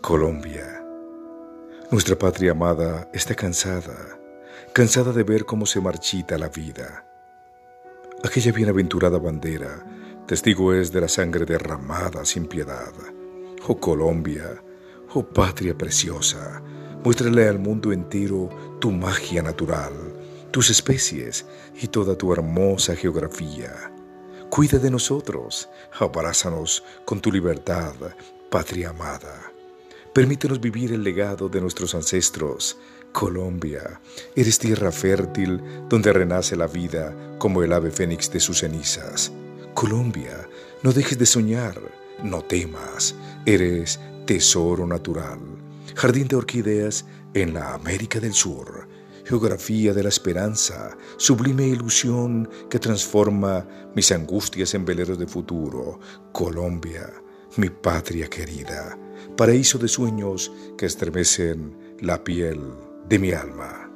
Colombia. Nuestra patria amada está cansada, cansada de ver cómo se marchita la vida. Aquella bienaventurada bandera, testigo es de la sangre derramada sin piedad. Oh Colombia, oh patria preciosa, muéstrale al mundo entero tu magia natural, tus especies y toda tu hermosa geografía. Cuida de nosotros, abrázanos con tu libertad, patria amada. Permítenos vivir el legado de nuestros ancestros. Colombia, eres tierra fértil donde renace la vida como el ave fénix de sus cenizas. Colombia, no dejes de soñar, no temas, eres tesoro natural. Jardín de orquídeas en la América del Sur. Geografía de la esperanza, sublime ilusión que transforma mis angustias en veleros de futuro. Colombia, mi patria querida paraíso de sueños que estremecen la piel de mi alma.